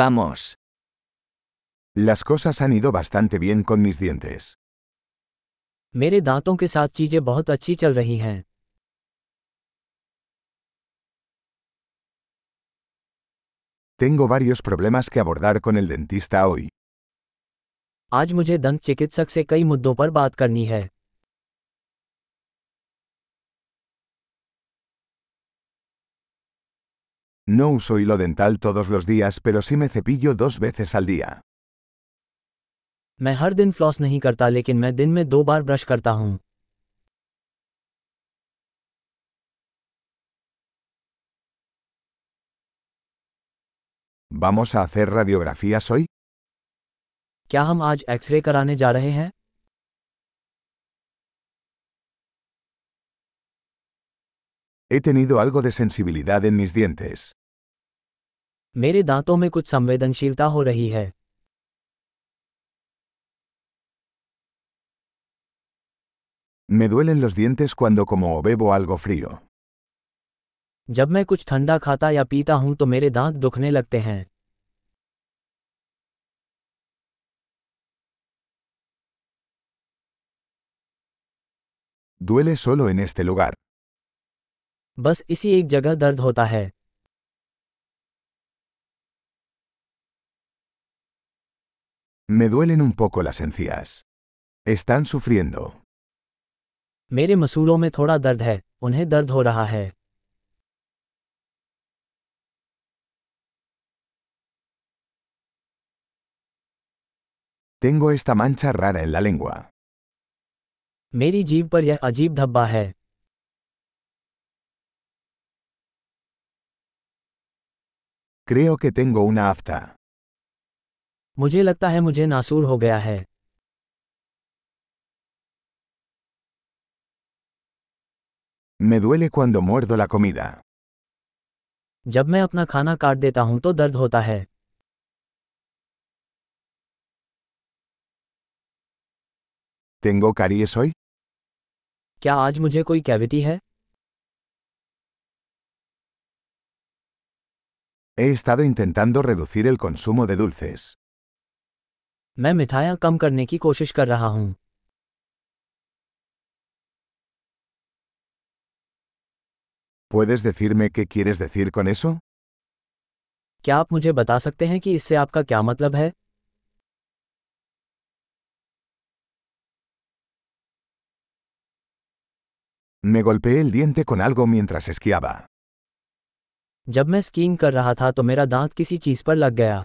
Vamos. Las cosas han ido bastante bien con mis dientes. मेरे दांतों के साथ चीज़ें बहुत अच्छी चल रही हैं Tengo varios problemas que abordar con el dentista hoy. आज मुझे दंत चिकित्सक से कई मुद्दों पर बात करनी है No uso hilo dental todos los días, pero sí me cepillo dos veces al día. मैं हर दिन फ्लॉस नहीं करता लेकिन मैं दिन में दो बार ब्रश करता हूं ¿Vamos a hacer radiografías hoy? क्या हम आज एक्सरे कराने जा रहे हैं He tenido algo de sensibilidad en mis dientes. मेरे दांतों में कुछ संवेदनशीलता हो रही है Me duelen los dientes cuando como o bebo algo frío. जब मैं कुछ ठंडा खाता या पीता हूँ तो मेरे दांत दुखने लगते हैं Duele solo en este lugar. बस इसी एक जगह दर्द होता है Me duelen un poco las encías. Están sufriendo. मेरे मसूड़ों में थोड़ा दर्द है उन्हें दर्द हो रहा है Tengo esta mancha rara en la lengua. मेरी जीभ पर यह अजीब धब्बा है Creo que tengo una afta. मुझे लगता है मुझे नासूर हो गया है Me duele cuando muerdo la comida. जब मैं अपना खाना काट देता हूं तो दर्द होता है ¿Tengo caries hoy? क्या आज मुझे कोई कैविटी है He estado intentando reducir el consumo de dulces. मैं मिठाइयाँ कम करने की कोशिश कर रहा हूँ ¿Puedes decirme qué quieres decir con eso? क्या आप मुझे बता सकते हैं कि इससे आपका क्या मतलब है Me golpeé el diente con algo mientras esquiaba. जब मैं स्कीइंग कर रहा था तो मेरा दांत किसी चीज़ पर लग गया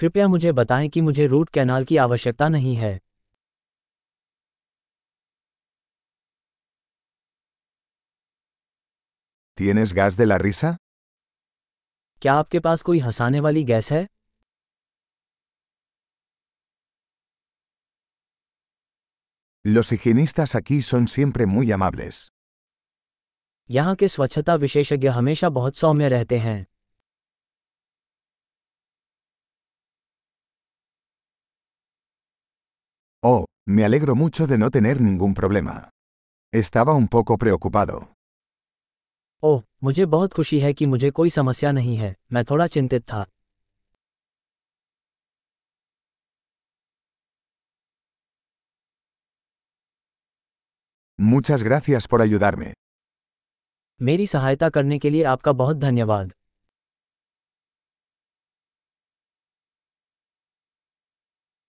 कृपया मुझे बताएँ कि मुझे रूट कैनाल की आवश्यकता नहीं है ¿Tienes gas de la risa? क्या आपके पास कोई हंसाने वाली गैस है Los higienistas aquí son siempre muy amables. यहाँ के स्वच्छता विशेषज्ञ हमेशा बहुत सौम्य रहते हैं Oh, me alegro mucho de no tener ningún problema. Estaba un poco preocupado. ओह मुझे बहुत खुशी है कि मुझे कोई समस्या नहीं है मैं थोड़ा चिंतित था Muchas gracias por ayudarme. मेरी सहायता करने के लिए आपका बहुत धन्यवाद